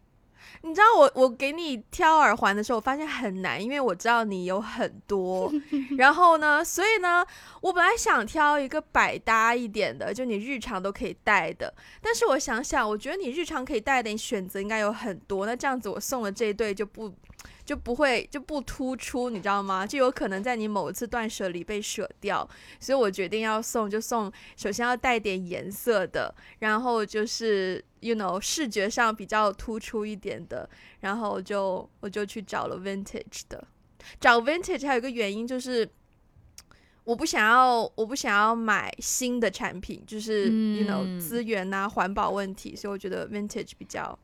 你知道我我给你挑耳环的时候，我发现很难，因为我知道你有很多。*laughs* 然后呢，所以呢，我本来想挑一个百搭一点的，就你日常都可以戴的。但是我想想，我觉得你日常可以戴的，你选择应该有很多。那这样子，我送的这一对就不。就不会就不突出，你知道吗？就有可能在你某一次断舍离被舍掉，所以我决定要送，就送首先要带点颜色的，然后就是 you know 视觉上比较突出一点的，然后就我就去找了 vintage 的。找 vintage 还有一个原因就是，我不想要我不想要买新的产品，就是 you know 资源啊环保问题，所以我觉得 vintage 比较。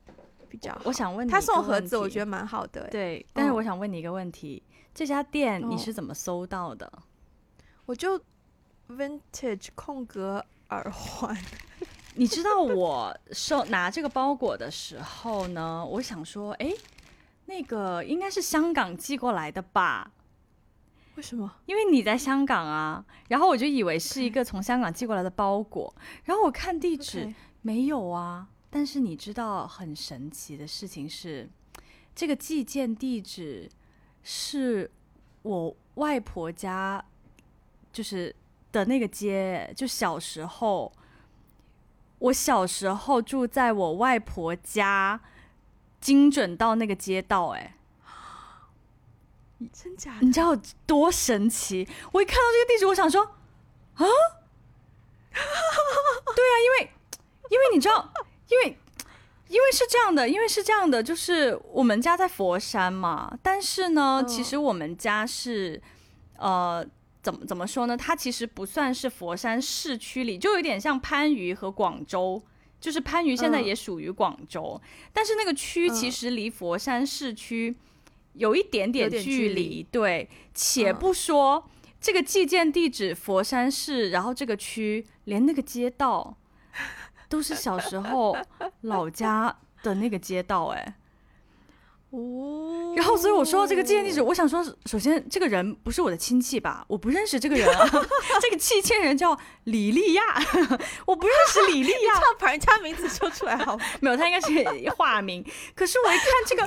比较，我想问他送盒子，我觉得蛮好的。对，但是我想问你一个问题：这家店你是怎么搜到的？我就 vintage 空格耳环。*laughs* 你知道我收拿这个包裹的时候呢，我想说，哎，那个应该是香港寄过来的吧？为什么？因为你在香港啊。然后我就以为是一个从香港寄过来的包裹。然后我看地址，没有啊。但是你知道很神奇的事情是，这个寄件地址是我外婆家，就是的那个街。就小时候，我小时候住在我外婆家，精准到那个街道。哎，真假？你知道多神奇？我一看到这个地址，我想说啊，*laughs* 对啊，因为因为你知道。因为，*tsk* 因为是这样的，因为是这样的，就是我们家在佛山嘛，但是呢，其实我们家是，呃，怎么怎么说呢？它其实不算是佛山市区里，就有点像番禺和广州，就是番禺现在也属于广州，但是那个区其实离佛山市区有一点点距离，对。且不说这个寄件地址佛山市，然后这个区连那个街道。都是小时候 *laughs* 老家的那个街道，哎，*laughs* 哦，然后所以我说到这个寄件地址，我想说，首先这个人不是我的亲戚吧？我不认识这个人啊，*laughs* 这个寄件人叫李丽亚，我不认识李丽亚，把人家名字说出来好？没有，他应该是化名。可是我一看这个，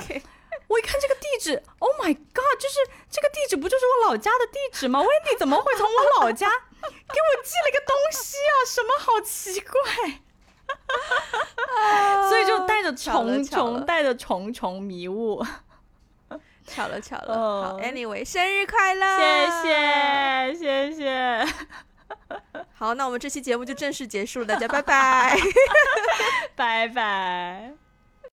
我一看这个地址，Oh my God！就是这个地址不就是我老家的地址吗？Wendy 怎么会从我老家给我寄了个东西啊？什么好奇怪？*laughs* 所以就带着重重带着重重迷雾，*laughs* 巧了巧了。好，Anyway，生日快乐！谢谢谢谢。好，那我们这期节目就正式结束了，大家拜拜，*laughs* 拜拜。